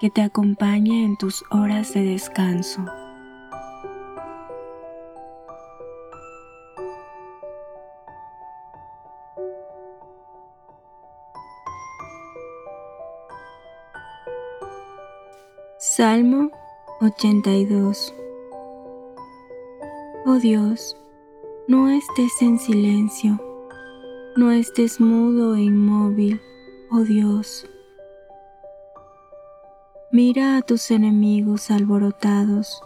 que te acompañe en tus horas de descanso. Salmo 82 Oh Dios, no estés en silencio, no estés mudo e inmóvil, oh Dios. Mira a tus enemigos alborotados,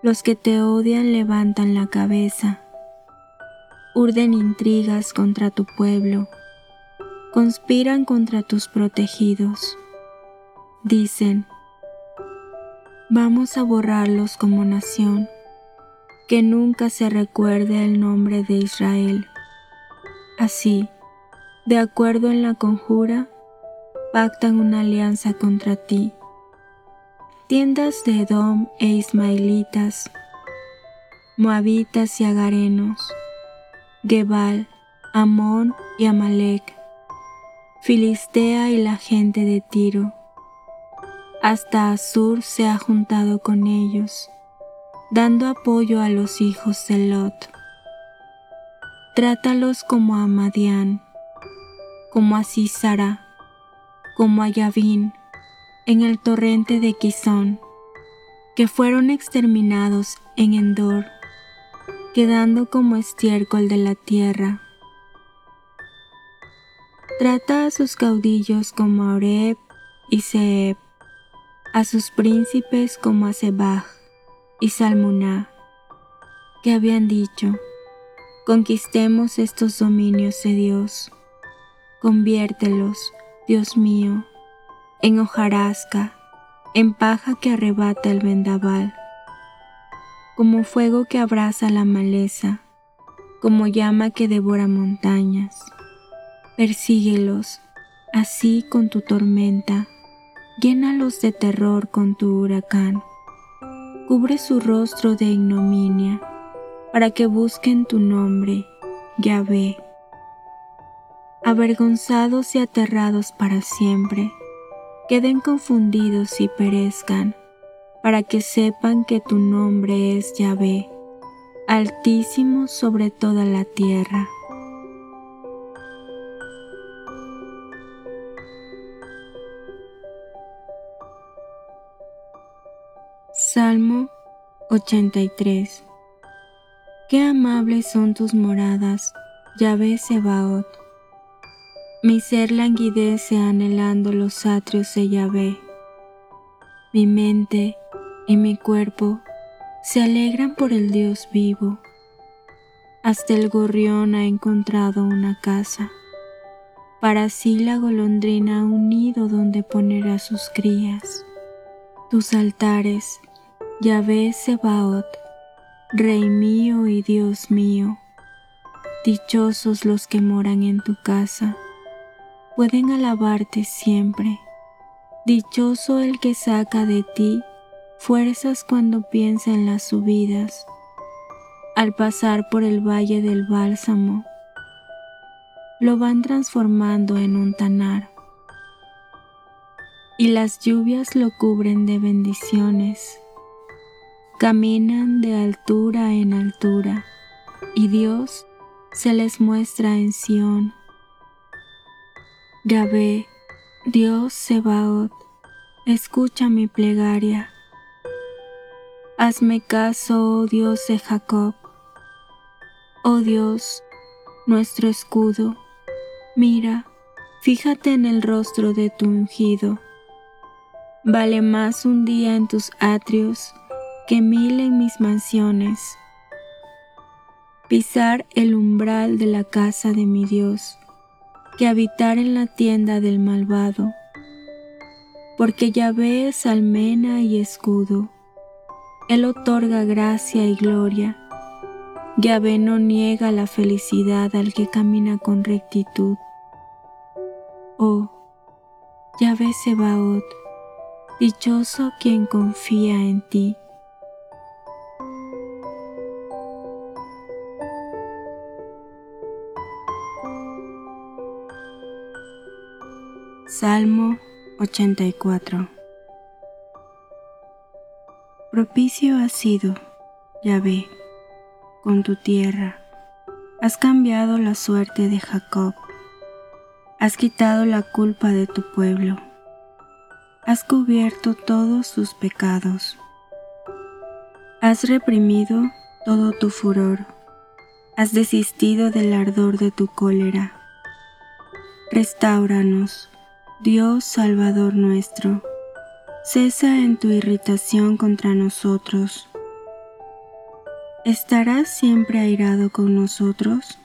los que te odian levantan la cabeza, urden intrigas contra tu pueblo, conspiran contra tus protegidos. Dicen, Vamos a borrarlos como nación, que nunca se recuerde el nombre de Israel. Así, de acuerdo en la conjura, pactan una alianza contra ti. Tiendas de Edom e Ismaelitas, Moabitas y Agarenos, Gebal, Amón y Amalek, Filistea y la gente de Tiro hasta Azur se ha juntado con ellos, dando apoyo a los hijos de Lot. Trátalos como a Madián, como a Sísara, como a Yavín, en el torrente de Quizón, que fueron exterminados en Endor, quedando como estiércol de la tierra. Trata a sus caudillos como a y Seb, a sus príncipes como a y Salmuná, que habían dicho, conquistemos estos dominios de Dios, conviértelos, Dios mío, en hojarasca, en paja que arrebata el vendaval, como fuego que abraza la maleza, como llama que devora montañas. Persíguelos, así con tu tormenta, llénalos de terror con tu huracán. Cubre su rostro de ignominia, para que busquen tu nombre, Yahvé. Avergonzados y aterrados para siempre, queden confundidos y perezcan, para que sepan que tu nombre es Yahvé, altísimo sobre toda la tierra. Salmo 83 Qué amables son tus moradas, Yahvé Sebaot. Mi ser languidece anhelando los atrios de Yahvé. Mi mente y mi cuerpo se alegran por el Dios vivo. Hasta el gorrión ha encontrado una casa. Para sí la golondrina un nido donde poner a sus crías. Tus altares Yahvé Sebaot, Rey mío y Dios mío, dichosos los que moran en tu casa, pueden alabarte siempre. Dichoso el que saca de ti fuerzas cuando piensa en las subidas, al pasar por el valle del bálsamo, lo van transformando en un tanar, y las lluvias lo cubren de bendiciones Caminan de altura en altura y Dios se les muestra en Sión. Yahvé, Dios Sebaot, escucha mi plegaria. Hazme caso, oh Dios de Jacob. Oh Dios, nuestro escudo, mira, fíjate en el rostro de tu ungido. Vale más un día en tus atrios que mil en mis mansiones. Pisar el umbral de la casa de mi Dios, que habitar en la tienda del malvado porque Yahvé es almena y escudo. Él otorga gracia y gloria. Yahvé no niega la felicidad al que camina con rectitud. Oh, Yahvé Sebaot, dichoso quien confía en ti. Salmo 84 Propicio has sido, Yahvé, con tu tierra. Has cambiado la suerte de Jacob. Has quitado la culpa de tu pueblo. Has cubierto todos sus pecados. Has reprimido todo tu furor. Has desistido del ardor de tu cólera. Restauranos Dios Salvador nuestro, cesa en tu irritación contra nosotros. ¿Estarás siempre airado con nosotros?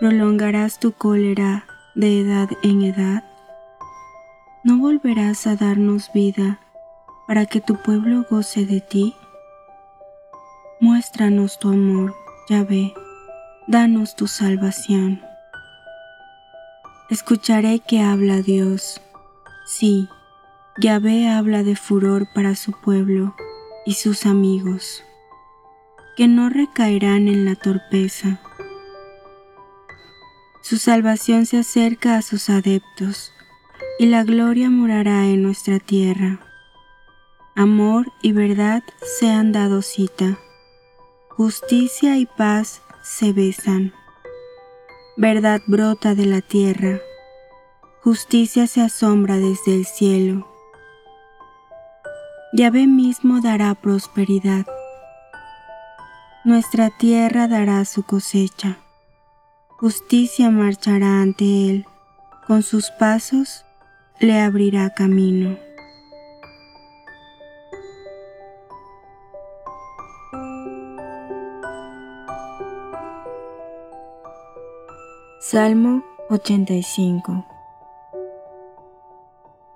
¿Prolongarás tu cólera de edad en edad? ¿No volverás a darnos vida para que tu pueblo goce de ti? Muéstranos tu amor, Yahvé, danos tu salvación. Escucharé que habla Dios. Sí, Yahvé habla de furor para su pueblo y sus amigos, que no recaerán en la torpeza. Su salvación se acerca a sus adeptos, y la gloria morará en nuestra tierra. Amor y verdad se han dado cita, justicia y paz se besan verdad brota de la tierra, justicia se asombra desde el cielo. Yahvé mismo dará prosperidad. Nuestra tierra dará su cosecha. Justicia marchará ante él, con sus pasos le abrirá camino. Salmo 85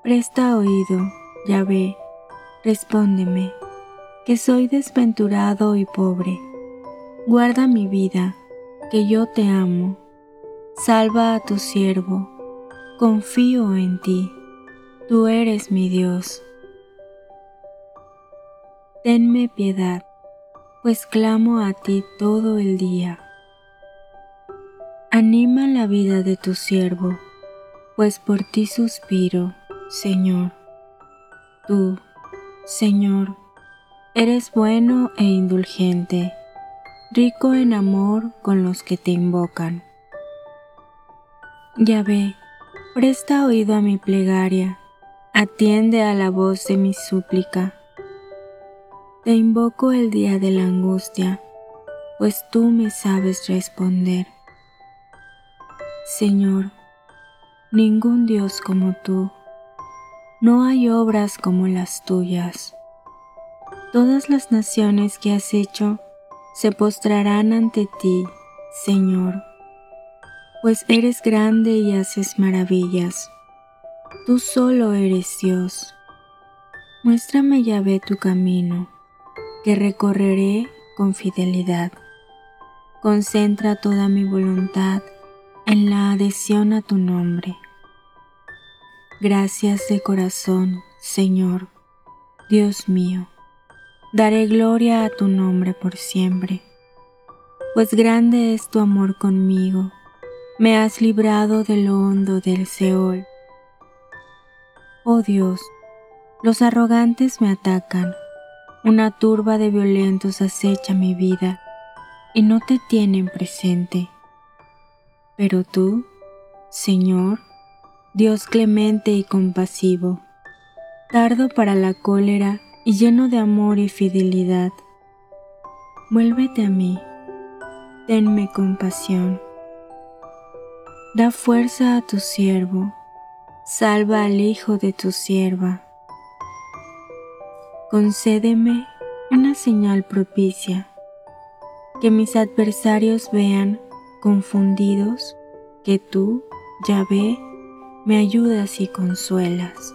Presta oído, Yahvé, respóndeme, que soy desventurado y pobre. Guarda mi vida, que yo te amo. Salva a tu siervo, confío en ti, tú eres mi Dios. Tenme piedad, pues clamo a ti todo el día Anima la vida de tu siervo, pues por ti suspiro, Señor. Tú, Señor, eres bueno e indulgente, rico en amor con los que te invocan. Yahvé, presta oído a mi plegaria, atiende a la voz de mi súplica. Te invoco el día de la angustia, pues tú me sabes responder. Señor, ningún Dios como tú, no hay obras como las tuyas. Todas las naciones que has hecho se postrarán ante ti, Señor, pues eres grande y haces maravillas. Tú solo eres Dios. Muéstrame, ve tu camino, que recorreré con fidelidad. Concentra toda mi voluntad en la adhesión a tu nombre. Gracias de corazón, Señor, Dios mío. Daré gloria a tu nombre por siempre, pues grande es tu amor conmigo. Me has librado de lo hondo del Seol. Oh Dios, los arrogantes me atacan, una turba de violentos acecha mi vida y no te tienen presente. Pero tú, Señor, Dios clemente y compasivo, tardo para la cólera y lleno de amor y fidelidad. Vuélvete a mí, tenme compasión. Da fuerza a tu siervo, salva al hijo de tu sierva. Concédeme una señal propicia, que mis adversarios vean confundidos que tú, Yahvé, me ayudas y consuelas.